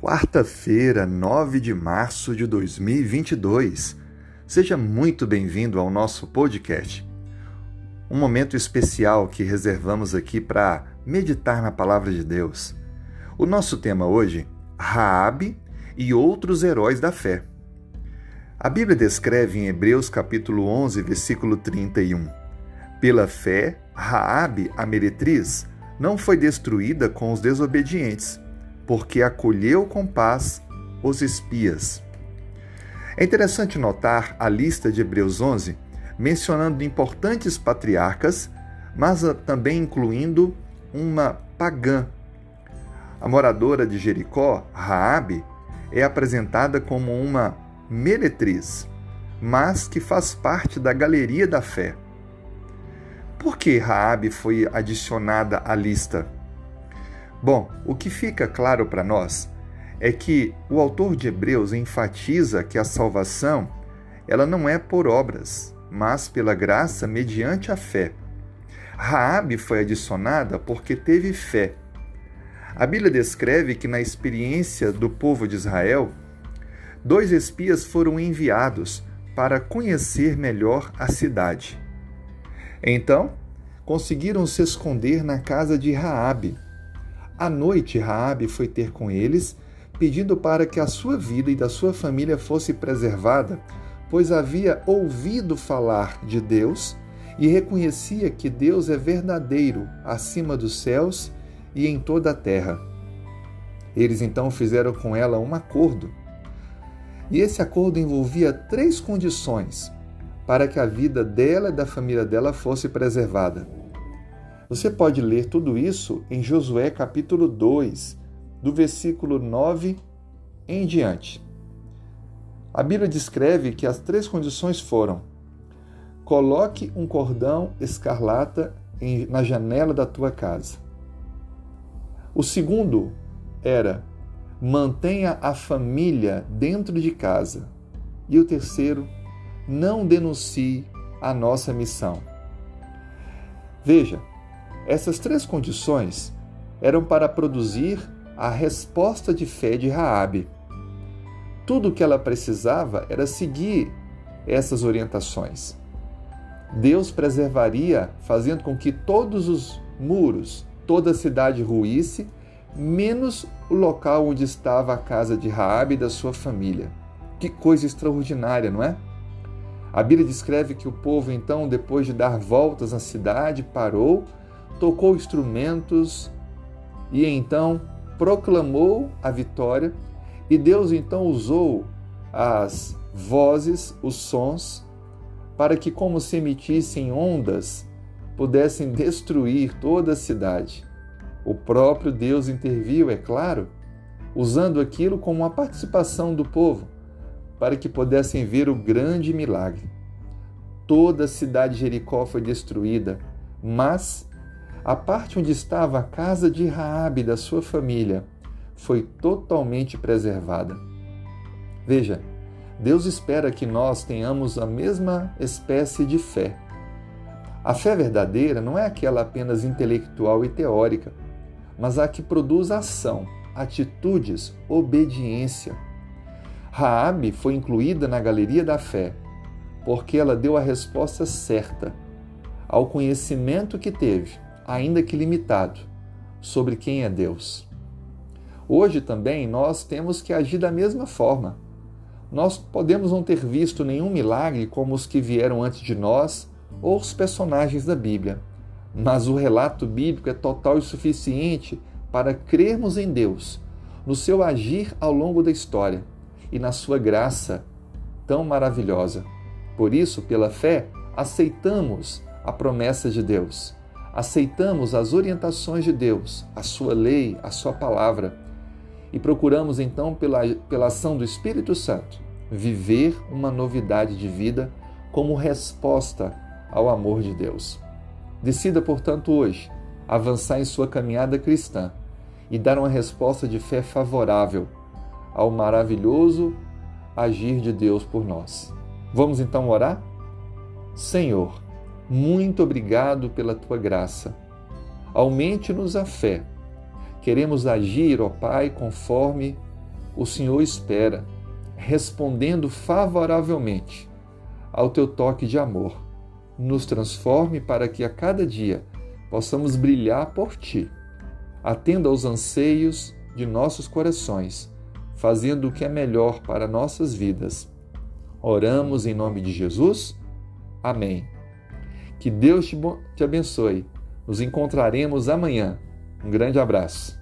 Quarta-feira, 9 de março de 2022. Seja muito bem-vindo ao nosso podcast. Um momento especial que reservamos aqui para meditar na palavra de Deus. O nosso tema hoje, Raabe e outros heróis da fé. A Bíblia descreve em Hebreus capítulo 11, versículo 31: Pela fé, Raabe, a meretriz, não foi destruída com os desobedientes porque acolheu com paz os espias. É interessante notar a lista de Hebreus 11 mencionando importantes patriarcas, mas também incluindo uma pagã. A moradora de Jericó, Raabe, é apresentada como uma meretriz, mas que faz parte da galeria da fé. Por que Raabe foi adicionada à lista? Bom, o que fica claro para nós é que o autor de Hebreus enfatiza que a salvação ela não é por obras, mas pela graça mediante a fé. Raabe foi adicionada porque teve fé. A Bíblia descreve que na experiência do povo de Israel, dois espias foram enviados para conhecer melhor a cidade. Então, conseguiram se esconder na casa de Raabe à noite, Raabe foi ter com eles, pedindo para que a sua vida e da sua família fosse preservada, pois havia ouvido falar de Deus e reconhecia que Deus é verdadeiro acima dos céus e em toda a terra. Eles então fizeram com ela um acordo. E esse acordo envolvia três condições para que a vida dela e da família dela fosse preservada. Você pode ler tudo isso em Josué capítulo 2, do versículo 9 em diante. A Bíblia descreve que as três condições foram: coloque um cordão escarlata na janela da tua casa. O segundo era: mantenha a família dentro de casa. E o terceiro: não denuncie a nossa missão. Veja, essas três condições eram para produzir a resposta de fé de Raabe. Tudo o que ela precisava era seguir essas orientações. Deus preservaria, fazendo com que todos os muros, toda a cidade ruísse, menos o local onde estava a casa de Raabe e da sua família. Que coisa extraordinária, não é? A Bíblia descreve que o povo então, depois de dar voltas na cidade, parou tocou instrumentos e então proclamou a vitória. E Deus então usou as vozes, os sons, para que, como se emitissem ondas, pudessem destruir toda a cidade. O próprio Deus interviu, é claro, usando aquilo como uma participação do povo, para que pudessem ver o grande milagre. Toda a cidade de Jericó foi destruída, mas a parte onde estava a casa de Raabe da sua família foi totalmente preservada. Veja, Deus espera que nós tenhamos a mesma espécie de fé. A fé verdadeira não é aquela apenas intelectual e teórica, mas a que produz ação, atitudes, obediência. Raabe foi incluída na galeria da fé porque ela deu a resposta certa ao conhecimento que teve ainda que limitado, sobre quem é Deus. Hoje também nós temos que agir da mesma forma. Nós podemos não ter visto nenhum milagre como os que vieram antes de nós ou os personagens da Bíblia, mas o relato bíblico é total e suficiente para crermos em Deus, no seu agir ao longo da história e na sua graça tão maravilhosa. Por isso, pela fé, aceitamos a promessa de Deus aceitamos as orientações de Deus, a sua lei, a sua palavra, e procuramos então, pela, pela ação do Espírito Santo, viver uma novidade de vida como resposta ao amor de Deus. Decida, portanto, hoje avançar em sua caminhada cristã e dar uma resposta de fé favorável ao maravilhoso agir de Deus por nós. Vamos então orar? Senhor, muito obrigado pela tua graça. Aumente-nos a fé Queremos agir, ó Pai, conforme o Senhor espera, respondendo favoravelmente ao teu toque de amor. Nos transforme para que a cada dia possamos brilhar por ti. Atenda aos anseios de nossos corações, fazendo o que é melhor para nossas vidas. Oramos em nome de Jesus. Amém. Que Deus te, abençoe. Nos encontraremos amanhã. Um grande abraço.